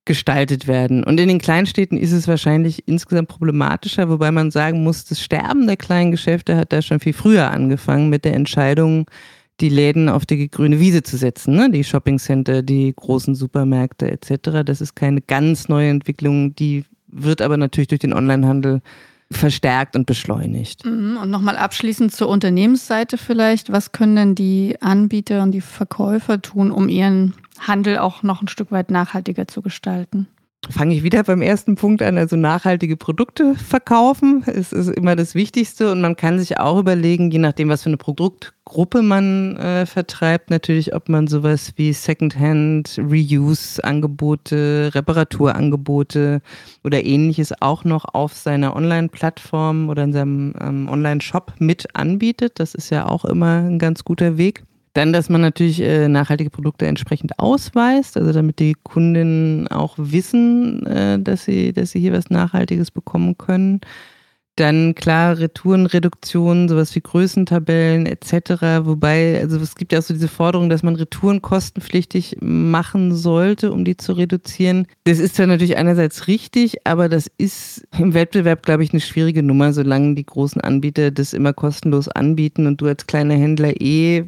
gestaltet werden. Und in den Kleinstädten ist es wahrscheinlich insgesamt problematischer, wobei man sagen muss, das Sterben der kleinen Geschäfte hat da schon viel früher angefangen mit der Entscheidung, die Läden auf die grüne Wiese zu setzen, ne? die Shoppingcenter, die großen Supermärkte etc. Das ist keine ganz neue Entwicklung, die wird aber natürlich durch den Onlinehandel verstärkt und beschleunigt. Mhm. Und nochmal abschließend zur Unternehmensseite vielleicht. Was können denn die Anbieter und die Verkäufer tun, um ihren Handel auch noch ein Stück weit nachhaltiger zu gestalten? fange ich wieder beim ersten Punkt an, also nachhaltige Produkte verkaufen. Es ist immer das Wichtigste und man kann sich auch überlegen, je nachdem, was für eine Produktgruppe man äh, vertreibt, natürlich, ob man sowas wie Secondhand, Reuse-Angebote, Reparaturangebote oder ähnliches auch noch auf seiner Online-Plattform oder in seinem ähm, Online-Shop mit anbietet. Das ist ja auch immer ein ganz guter Weg. Dann, dass man natürlich äh, nachhaltige Produkte entsprechend ausweist, also damit die Kundinnen auch wissen, äh, dass, sie, dass sie hier was Nachhaltiges bekommen können. Dann klar Retourenreduktion, sowas wie Größentabellen etc. Wobei, also es gibt ja auch so diese Forderung, dass man Retouren kostenpflichtig machen sollte, um die zu reduzieren. Das ist zwar natürlich einerseits richtig, aber das ist im Wettbewerb, glaube ich, eine schwierige Nummer, solange die großen Anbieter das immer kostenlos anbieten und du als kleiner Händler eh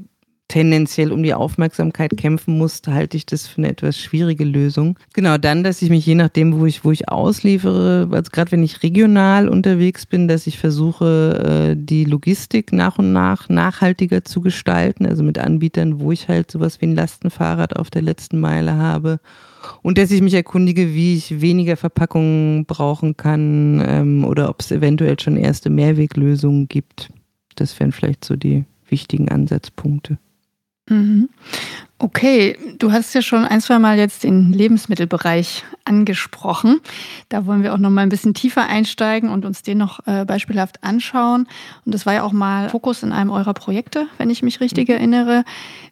tendenziell um die Aufmerksamkeit kämpfen musste, halte ich das für eine etwas schwierige Lösung. Genau, dann, dass ich mich je nachdem, wo ich, wo ich ausliefere, also gerade wenn ich regional unterwegs bin, dass ich versuche, äh, die Logistik nach und nach nachhaltiger zu gestalten, also mit Anbietern, wo ich halt sowas wie ein Lastenfahrrad auf der letzten Meile habe. Und dass ich mich erkundige, wie ich weniger Verpackungen brauchen kann ähm, oder ob es eventuell schon erste Mehrweglösungen gibt. Das wären vielleicht so die wichtigen Ansatzpunkte. Mhm. Okay, du hast ja schon ein, zwei Mal jetzt den Lebensmittelbereich angesprochen. Da wollen wir auch noch mal ein bisschen tiefer einsteigen und uns den noch äh, beispielhaft anschauen. Und das war ja auch mal Fokus in einem eurer Projekte, wenn ich mich richtig mhm. erinnere.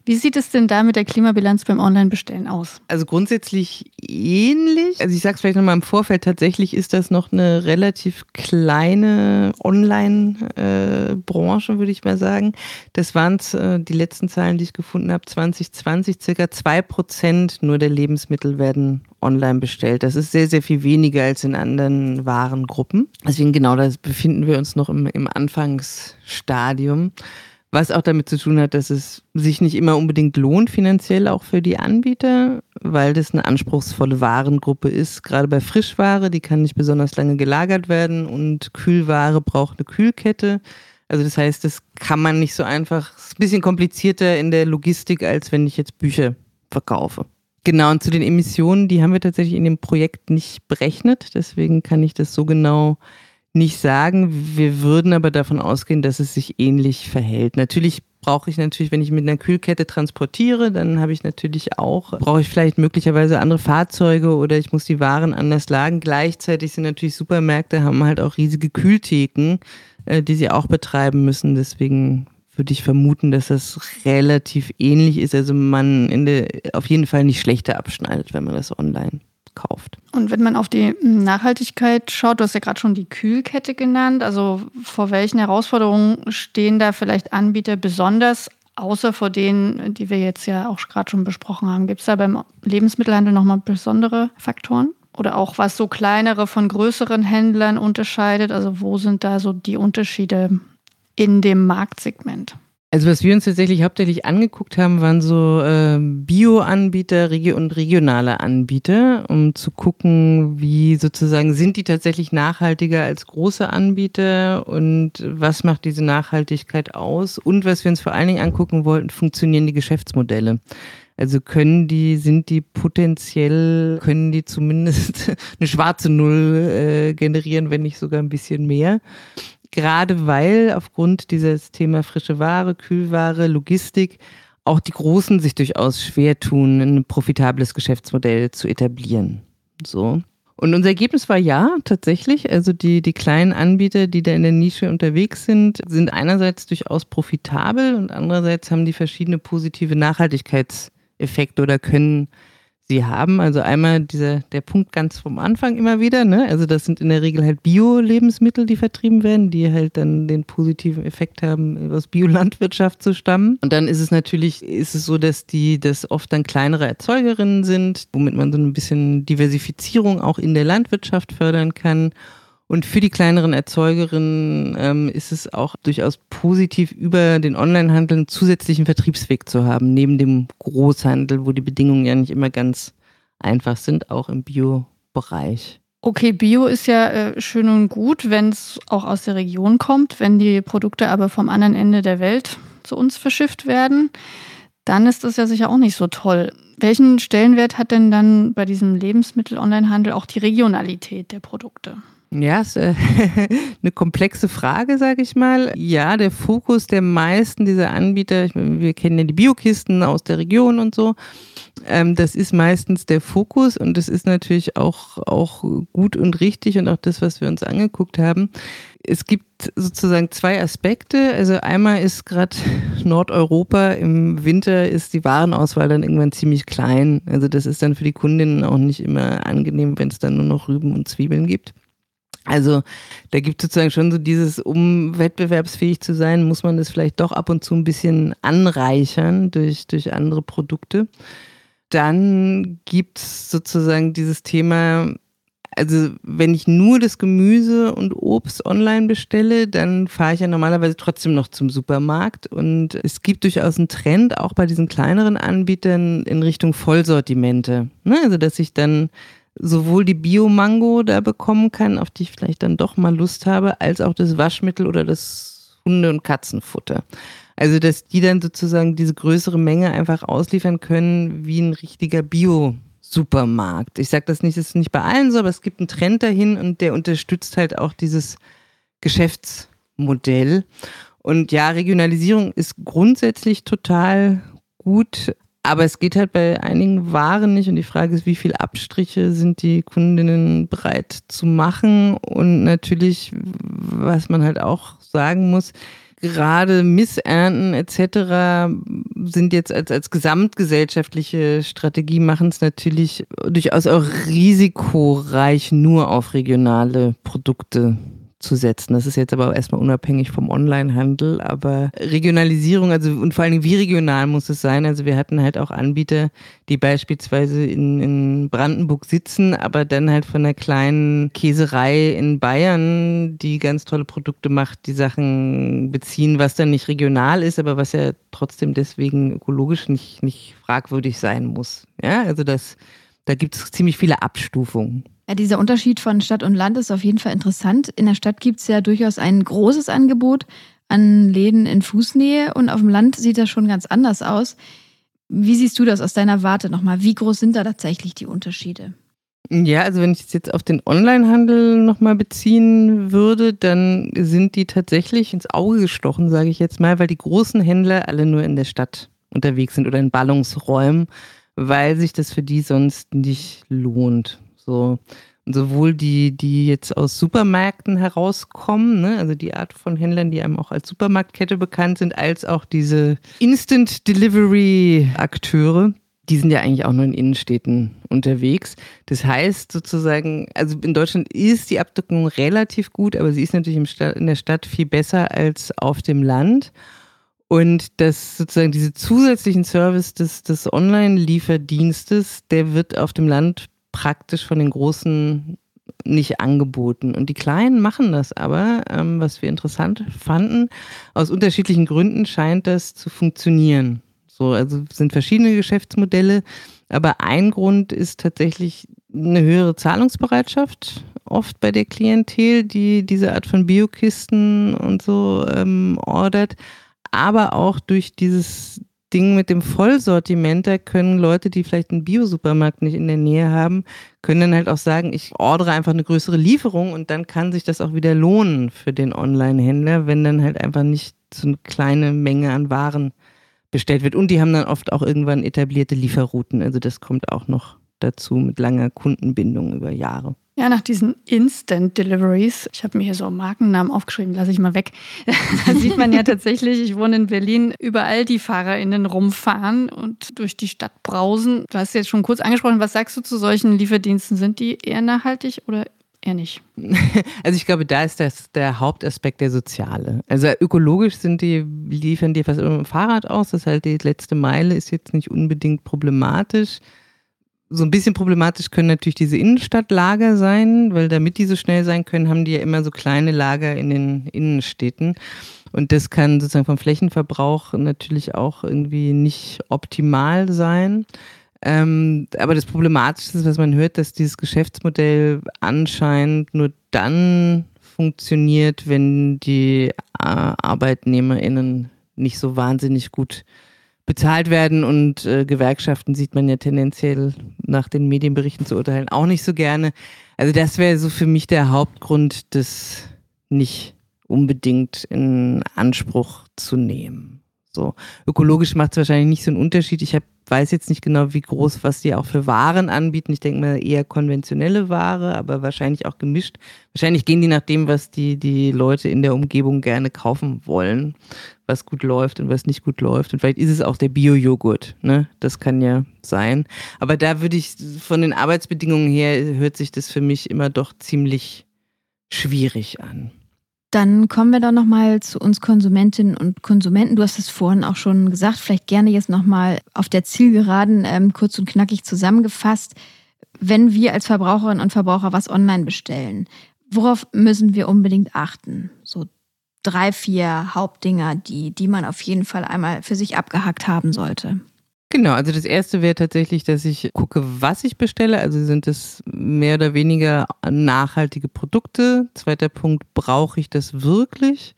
Wie sieht es denn da mit der Klimabilanz beim Online-Bestellen aus? Also grundsätzlich ähnlich. Also ich sage es vielleicht nochmal im Vorfeld, tatsächlich ist das noch eine relativ kleine Online-Branche, äh, würde ich mal sagen. Das waren äh, die letzten Zahlen, die ich gefunden habe, 2020, circa zwei Prozent nur der Lebensmittel werden online bestellt. Das ist sehr, sehr viel weniger als in anderen Warengruppen. Deswegen genau, da befinden wir uns noch im, im Anfangsstadium. Was auch damit zu tun hat, dass es sich nicht immer unbedingt lohnt, finanziell auch für die Anbieter, weil das eine anspruchsvolle Warengruppe ist. Gerade bei Frischware, die kann nicht besonders lange gelagert werden und Kühlware braucht eine Kühlkette. Also das heißt, das kann man nicht so einfach, ist ein bisschen komplizierter in der Logistik, als wenn ich jetzt Bücher verkaufe. Genau, und zu den Emissionen, die haben wir tatsächlich in dem Projekt nicht berechnet. Deswegen kann ich das so genau nicht sagen. Wir würden aber davon ausgehen, dass es sich ähnlich verhält. Natürlich brauche ich natürlich, wenn ich mit einer Kühlkette transportiere, dann habe ich natürlich auch, brauche ich vielleicht möglicherweise andere Fahrzeuge oder ich muss die Waren anders lagen. Gleichzeitig sind natürlich Supermärkte, haben halt auch riesige Kühltheken, äh, die sie auch betreiben müssen. Deswegen würde ich vermuten, dass das relativ ähnlich ist. Also man in der, auf jeden Fall nicht schlechter abschneidet, wenn man das online kauft. Und wenn man auf die Nachhaltigkeit schaut, du hast ja gerade schon die Kühlkette genannt, also vor welchen Herausforderungen stehen da vielleicht Anbieter besonders, außer vor denen, die wir jetzt ja auch gerade schon besprochen haben? Gibt es da beim Lebensmittelhandel nochmal besondere Faktoren? Oder auch was so kleinere von größeren Händlern unterscheidet? Also wo sind da so die Unterschiede in dem Marktsegment? Also was wir uns tatsächlich hauptsächlich angeguckt haben, waren so äh, Bio-Anbieter und regionale Anbieter, um zu gucken, wie sozusagen sind die tatsächlich nachhaltiger als große Anbieter und was macht diese Nachhaltigkeit aus? Und was wir uns vor allen Dingen angucken wollten, funktionieren die Geschäftsmodelle? Also können die, sind die potenziell, können die zumindest [LAUGHS] eine schwarze Null äh, generieren, wenn nicht sogar ein bisschen mehr gerade weil aufgrund dieses Thema frische Ware, Kühlware, Logistik auch die Großen sich durchaus schwer tun, ein profitables Geschäftsmodell zu etablieren. So. Und unser Ergebnis war ja, tatsächlich. Also die, die kleinen Anbieter, die da in der Nische unterwegs sind, sind einerseits durchaus profitabel und andererseits haben die verschiedene positive Nachhaltigkeitseffekte oder können sie haben. Also einmal dieser, der Punkt ganz vom Anfang immer wieder, ne? Also das sind in der Regel halt Bio-Lebensmittel, die vertrieben werden, die halt dann den positiven Effekt haben, aus Biolandwirtschaft zu stammen. Und dann ist es natürlich, ist es so, dass die, das oft dann kleinere Erzeugerinnen sind, womit man so ein bisschen Diversifizierung auch in der Landwirtschaft fördern kann. Und für die kleineren Erzeugerinnen ähm, ist es auch durchaus positiv, über den Onlinehandel einen zusätzlichen Vertriebsweg zu haben, neben dem Großhandel, wo die Bedingungen ja nicht immer ganz einfach sind, auch im Bio-Bereich. Okay, Bio ist ja äh, schön und gut, wenn es auch aus der Region kommt. Wenn die Produkte aber vom anderen Ende der Welt zu uns verschifft werden, dann ist das ja sicher auch nicht so toll. Welchen Stellenwert hat denn dann bei diesem Lebensmittel-Onlinehandel auch die Regionalität der Produkte? Ja, ist äh, [LAUGHS] eine komplexe Frage, sage ich mal. Ja, der Fokus der meisten dieser Anbieter, ich wir kennen ja die Biokisten aus der Region und so, ähm, das ist meistens der Fokus und das ist natürlich auch, auch gut und richtig und auch das, was wir uns angeguckt haben. Es gibt sozusagen zwei Aspekte. Also einmal ist gerade Nordeuropa im Winter ist die Warenauswahl dann irgendwann ziemlich klein. Also das ist dann für die Kundinnen auch nicht immer angenehm, wenn es dann nur noch Rüben und Zwiebeln gibt. Also da gibt es sozusagen schon so dieses, um wettbewerbsfähig zu sein, muss man das vielleicht doch ab und zu ein bisschen anreichern durch, durch andere Produkte. Dann gibt es sozusagen dieses Thema, also wenn ich nur das Gemüse und Obst online bestelle, dann fahre ich ja normalerweise trotzdem noch zum Supermarkt. Und es gibt durchaus einen Trend, auch bei diesen kleineren Anbietern in Richtung Vollsortimente. Ne? Also dass ich dann sowohl die Bio-Mango da bekommen kann, auf die ich vielleicht dann doch mal Lust habe, als auch das Waschmittel oder das Hunde- und Katzenfutter. Also, dass die dann sozusagen diese größere Menge einfach ausliefern können wie ein richtiger Bio-Supermarkt. Ich sage das nicht, das ist nicht bei allen so, aber es gibt einen Trend dahin und der unterstützt halt auch dieses Geschäftsmodell. Und ja, Regionalisierung ist grundsätzlich total gut, aber es geht halt bei einigen Waren nicht und die Frage ist, wie viel Abstriche sind die Kundinnen bereit zu machen und natürlich, was man halt auch sagen muss, gerade Missernten etc. sind jetzt als, als gesamtgesellschaftliche Strategie machen es natürlich durchaus auch risikoreich nur auf regionale Produkte zu setzen. Das ist jetzt aber erstmal unabhängig vom Onlinehandel, aber Regionalisierung, also und vor allen Dingen wie regional muss es sein. Also wir hatten halt auch Anbieter, die beispielsweise in, in Brandenburg sitzen, aber dann halt von einer kleinen Käserei in Bayern, die ganz tolle Produkte macht, die Sachen beziehen, was dann nicht regional ist, aber was ja trotzdem deswegen ökologisch nicht, nicht fragwürdig sein muss. Ja, also das, da gibt es ziemlich viele Abstufungen. Ja, dieser Unterschied von Stadt und Land ist auf jeden Fall interessant. In der Stadt gibt es ja durchaus ein großes Angebot an Läden in Fußnähe und auf dem Land sieht das schon ganz anders aus. Wie siehst du das aus deiner Warte nochmal? Wie groß sind da tatsächlich die Unterschiede? Ja, also wenn ich es jetzt auf den Onlinehandel nochmal beziehen würde, dann sind die tatsächlich ins Auge gestochen, sage ich jetzt mal, weil die großen Händler alle nur in der Stadt unterwegs sind oder in Ballungsräumen, weil sich das für die sonst nicht lohnt. So sowohl die, die jetzt aus Supermärkten herauskommen, ne, also die Art von Händlern, die einem auch als Supermarktkette bekannt sind, als auch diese Instant Delivery Akteure. Die sind ja eigentlich auch nur in Innenstädten unterwegs. Das heißt sozusagen, also in Deutschland ist die Abdeckung relativ gut, aber sie ist natürlich in der Stadt viel besser als auf dem Land. Und das sozusagen diese zusätzlichen Service des, des Online-Lieferdienstes, der wird auf dem Land praktisch von den Großen nicht angeboten. Und die Kleinen machen das aber, ähm, was wir interessant fanden. Aus unterschiedlichen Gründen scheint das zu funktionieren. So, also sind verschiedene Geschäftsmodelle, aber ein Grund ist tatsächlich eine höhere Zahlungsbereitschaft oft bei der Klientel, die diese Art von Biokisten und so ähm, ordert, aber auch durch dieses Ding mit dem Vollsortiment, da können Leute, die vielleicht einen Biosupermarkt nicht in der Nähe haben, können dann halt auch sagen, ich ordere einfach eine größere Lieferung und dann kann sich das auch wieder lohnen für den Online-Händler, wenn dann halt einfach nicht so eine kleine Menge an Waren bestellt wird. Und die haben dann oft auch irgendwann etablierte Lieferrouten. Also das kommt auch noch dazu mit langer Kundenbindung über Jahre. Ja, nach diesen Instant Deliveries, ich habe mir hier so Markennamen aufgeschrieben, lasse ich mal weg. [LAUGHS] da sieht man ja tatsächlich, ich wohne in Berlin, überall die FahrerInnen rumfahren und durch die Stadt brausen. Du hast jetzt schon kurz angesprochen, was sagst du zu solchen Lieferdiensten? Sind die eher nachhaltig oder eher nicht? [LAUGHS] Also ich glaube, da ist das der Hauptaspekt der soziale. Also ökologisch sind die, liefern die fast immer mit dem Fahrrad aus. Das heißt, die letzte Meile ist jetzt nicht unbedingt problematisch so ein bisschen problematisch können natürlich diese Innenstadtlager sein, weil damit die so schnell sein können, haben die ja immer so kleine Lager in den Innenstädten. Und das kann sozusagen vom Flächenverbrauch natürlich auch irgendwie nicht optimal sein. Ähm, aber das Problematische ist, was man hört, dass dieses Geschäftsmodell anscheinend nur dann funktioniert, wenn die äh, ArbeitnehmerInnen nicht so wahnsinnig gut bezahlt werden und äh, Gewerkschaften sieht man ja tendenziell nach den Medienberichten zu urteilen auch nicht so gerne. Also das wäre so für mich der Hauptgrund, das nicht unbedingt in Anspruch zu nehmen. So ökologisch macht es wahrscheinlich nicht so einen Unterschied. Ich hab, weiß jetzt nicht genau, wie groß, was die auch für Waren anbieten. Ich denke mal eher konventionelle Ware, aber wahrscheinlich auch gemischt. Wahrscheinlich gehen die nach dem, was die, die Leute in der Umgebung gerne kaufen wollen was gut läuft und was nicht gut läuft. Und vielleicht ist es auch der Bio-Joghurt. Ne? Das kann ja sein. Aber da würde ich von den Arbeitsbedingungen her, hört sich das für mich immer doch ziemlich schwierig an. Dann kommen wir doch nochmal zu uns Konsumentinnen und Konsumenten. Du hast es vorhin auch schon gesagt, vielleicht gerne jetzt nochmal auf der Zielgeraden ähm, kurz und knackig zusammengefasst. Wenn wir als Verbraucherinnen und Verbraucher was online bestellen, worauf müssen wir unbedingt achten? So drei, vier Hauptdinger, die, die man auf jeden Fall einmal für sich abgehackt haben sollte. Genau, also das erste wäre tatsächlich, dass ich gucke, was ich bestelle. Also sind es mehr oder weniger nachhaltige Produkte. Zweiter Punkt, brauche ich das wirklich?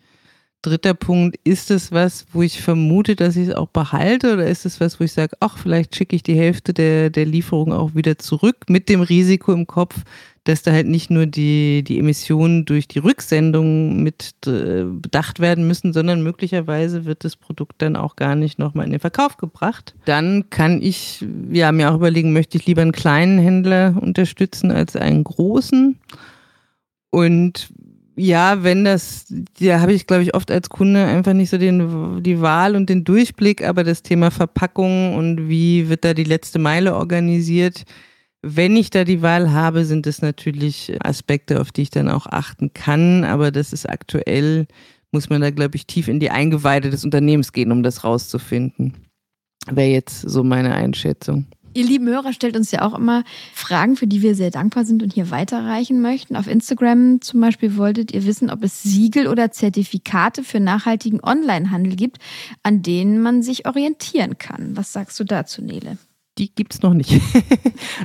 Dritter Punkt, ist es was, wo ich vermute, dass ich es auch behalte oder ist es was, wo ich sage, ach, vielleicht schicke ich die Hälfte der, der Lieferung auch wieder zurück mit dem Risiko im Kopf, dass da halt nicht nur die, die Emissionen durch die Rücksendung mit äh, bedacht werden müssen, sondern möglicherweise wird das Produkt dann auch gar nicht nochmal in den Verkauf gebracht. Dann kann ich ja mir auch überlegen, möchte ich lieber einen kleinen Händler unterstützen als einen großen? Und ja, wenn das, ja, habe ich, glaube ich, oft als Kunde einfach nicht so den, die Wahl und den Durchblick, aber das Thema Verpackung und wie wird da die letzte Meile organisiert, wenn ich da die Wahl habe, sind es natürlich Aspekte, auf die ich dann auch achten kann. Aber das ist aktuell, muss man da, glaube ich, tief in die Eingeweide des Unternehmens gehen, um das rauszufinden. Wäre jetzt so meine Einschätzung. Ihr lieben Hörer stellt uns ja auch immer Fragen, für die wir sehr dankbar sind und hier weiterreichen möchten. Auf Instagram zum Beispiel wolltet ihr wissen, ob es Siegel oder Zertifikate für nachhaltigen Onlinehandel gibt, an denen man sich orientieren kann. Was sagst du dazu, Nele? Die gibt es noch nicht. [LAUGHS]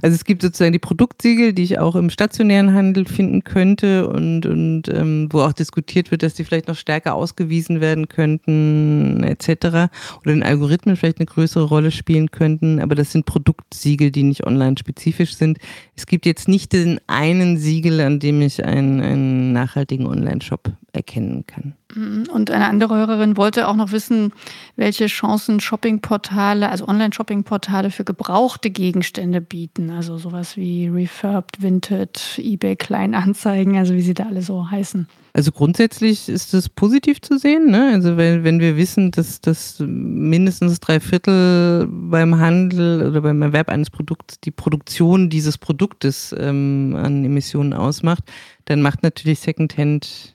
also es gibt sozusagen die Produktsiegel, die ich auch im stationären Handel finden könnte und, und ähm, wo auch diskutiert wird, dass die vielleicht noch stärker ausgewiesen werden könnten, etc. Oder in Algorithmen vielleicht eine größere Rolle spielen könnten. Aber das sind Produktsiegel, die nicht online spezifisch sind. Es gibt jetzt nicht den einen Siegel, an dem ich einen, einen nachhaltigen Online-Shop erkennen kann. Mhm. Und eine andere Hörerin wollte auch noch wissen, welche Chancen Shoppingportale, also Online-Shoppingportale für gebrauchte Gegenstände bieten. Also sowas wie Refurbed, Vinted, eBay Kleinanzeigen, also wie sie da alle so heißen. Also grundsätzlich ist das positiv zu sehen. Ne? Also wenn, wenn wir wissen, dass, dass mindestens drei Viertel beim Handel oder beim Erwerb eines Produkts die Produktion dieses Produktes ähm, an Emissionen ausmacht, dann macht natürlich Secondhand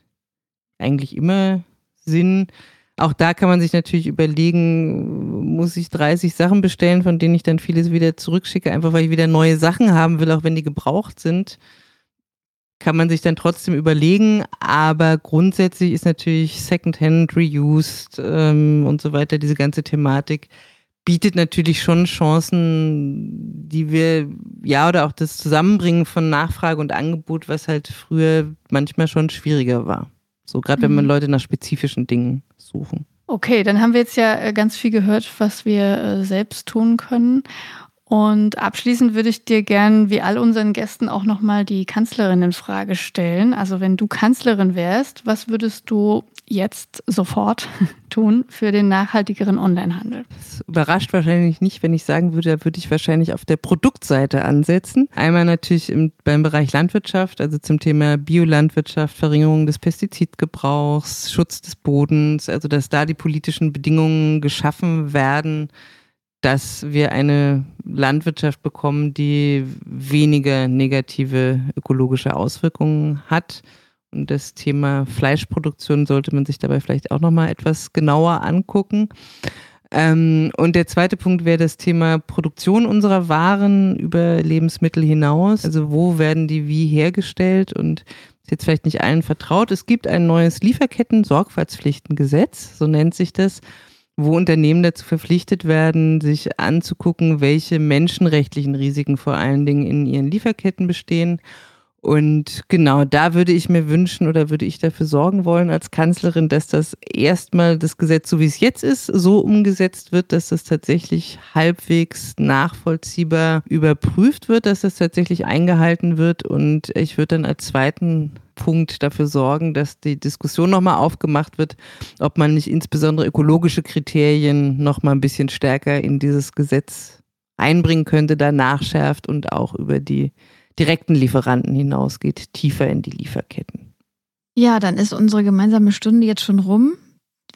eigentlich immer Sinn. Auch da kann man sich natürlich überlegen, muss ich 30 Sachen bestellen, von denen ich dann vieles wieder zurückschicke, einfach weil ich wieder neue Sachen haben will, auch wenn die gebraucht sind. Kann man sich dann trotzdem überlegen, aber grundsätzlich ist natürlich Secondhand, Reused ähm, und so weiter, diese ganze Thematik bietet natürlich schon Chancen, die wir, ja, oder auch das Zusammenbringen von Nachfrage und Angebot, was halt früher manchmal schon schwieriger war. So gerade wenn man mhm. Leute nach spezifischen Dingen suchen. Okay, dann haben wir jetzt ja äh, ganz viel gehört, was wir äh, selbst tun können. Und abschließend würde ich dir gern, wie all unseren Gästen, auch nochmal die Kanzlerinnenfrage stellen. Also wenn du Kanzlerin wärst, was würdest du jetzt sofort [LAUGHS] tun für den nachhaltigeren Onlinehandel? Das überrascht wahrscheinlich nicht, wenn ich sagen würde, da würde ich wahrscheinlich auf der Produktseite ansetzen. Einmal natürlich im, beim Bereich Landwirtschaft, also zum Thema Biolandwirtschaft, Verringerung des Pestizidgebrauchs, Schutz des Bodens, also dass da die politischen Bedingungen geschaffen werden, dass wir eine Landwirtschaft bekommen, die weniger negative ökologische Auswirkungen hat. Und das Thema Fleischproduktion sollte man sich dabei vielleicht auch nochmal etwas genauer angucken. Ähm, und der zweite Punkt wäre das Thema Produktion unserer Waren über Lebensmittel hinaus. Also wo werden die wie hergestellt und ist jetzt vielleicht nicht allen vertraut. Es gibt ein neues Lieferketten-Sorgfaltspflichtengesetz, so nennt sich das wo Unternehmen dazu verpflichtet werden, sich anzugucken, welche menschenrechtlichen Risiken vor allen Dingen in ihren Lieferketten bestehen. Und genau da würde ich mir wünschen oder würde ich dafür sorgen wollen als Kanzlerin, dass das erstmal das Gesetz, so wie es jetzt ist, so umgesetzt wird, dass das tatsächlich halbwegs nachvollziehbar überprüft wird, dass das tatsächlich eingehalten wird. Und ich würde dann als zweiten Punkt dafür sorgen, dass die Diskussion nochmal aufgemacht wird, ob man nicht insbesondere ökologische Kriterien nochmal ein bisschen stärker in dieses Gesetz einbringen könnte, da nachschärft und auch über die direkten Lieferanten hinausgeht, tiefer in die Lieferketten. Ja, dann ist unsere gemeinsame Stunde jetzt schon rum.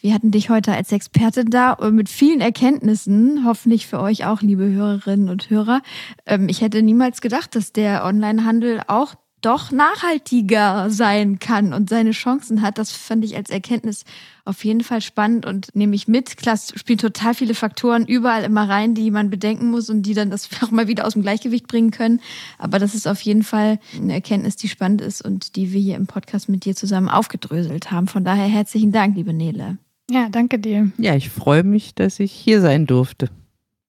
Wir hatten dich heute als Expertin da und mit vielen Erkenntnissen, hoffentlich für euch auch, liebe Hörerinnen und Hörer. Ähm, ich hätte niemals gedacht, dass der Onlinehandel auch doch nachhaltiger sein kann und seine Chancen hat. Das fand ich als Erkenntnis auf jeden Fall spannend und nehme ich mit. Klar, es spielen total viele Faktoren überall immer rein, die man bedenken muss und die dann das [LAUGHS] auch mal wieder aus dem Gleichgewicht bringen können. Aber das ist auf jeden Fall eine Erkenntnis, die spannend ist und die wir hier im Podcast mit dir zusammen aufgedröselt haben. Von daher herzlichen Dank, liebe Nele. Ja, danke dir. Ja, ich freue mich, dass ich hier sein durfte.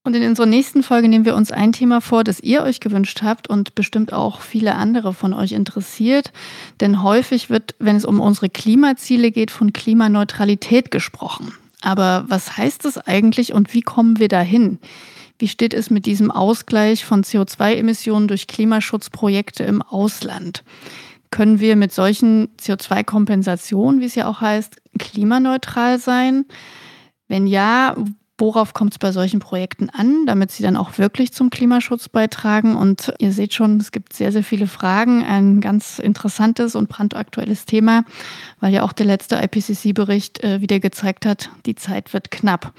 Und in unserer nächsten Folge nehmen wir uns ein Thema vor, das ihr euch gewünscht habt und bestimmt auch viele andere von euch interessiert. Denn häufig wird, wenn es um unsere Klimaziele geht, von Klimaneutralität gesprochen. Aber was heißt es eigentlich und wie kommen wir dahin? Wie steht es mit diesem Ausgleich von CO2-Emissionen durch Klimaschutzprojekte im Ausland? Können wir mit solchen CO2-Kompensationen, wie es ja auch heißt, klimaneutral sein? Wenn ja, Worauf kommt es bei solchen Projekten an, damit sie dann auch wirklich zum Klimaschutz beitragen? Und ihr seht schon, es gibt sehr, sehr viele Fragen. Ein ganz interessantes und brandaktuelles Thema, weil ja auch der letzte IPCC-Bericht äh, wieder gezeigt hat, die Zeit wird knapp.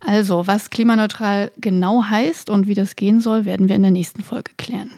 Also, was klimaneutral genau heißt und wie das gehen soll, werden wir in der nächsten Folge klären.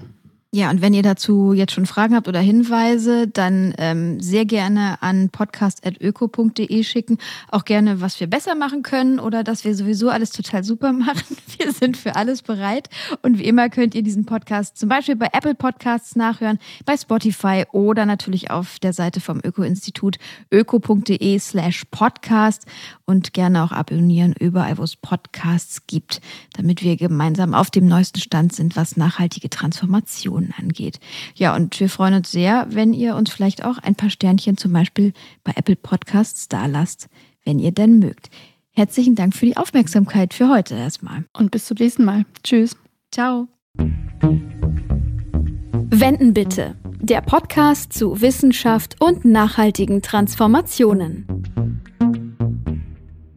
Ja, und wenn ihr dazu jetzt schon Fragen habt oder Hinweise, dann ähm, sehr gerne an podcast.öko.de schicken. Auch gerne, was wir besser machen können oder dass wir sowieso alles total super machen. [LAUGHS] Wir sind für alles bereit. Und wie immer könnt ihr diesen Podcast zum Beispiel bei Apple Podcasts nachhören, bei Spotify oder natürlich auf der Seite vom Öko-Institut öko.de slash podcast und gerne auch abonnieren überall, wo es Podcasts gibt, damit wir gemeinsam auf dem neuesten Stand sind, was nachhaltige Transformation Informationen angeht. Ja, und wir freuen uns sehr, wenn ihr uns vielleicht auch ein paar Sternchen zum Beispiel bei Apple Podcasts da lasst, wenn ihr denn mögt. Herzlichen Dank für die Aufmerksamkeit für heute erstmal. Und bis zum nächsten Mal. Tschüss. Ciao. Wenden bitte. Der Podcast zu Wissenschaft und nachhaltigen Transformationen.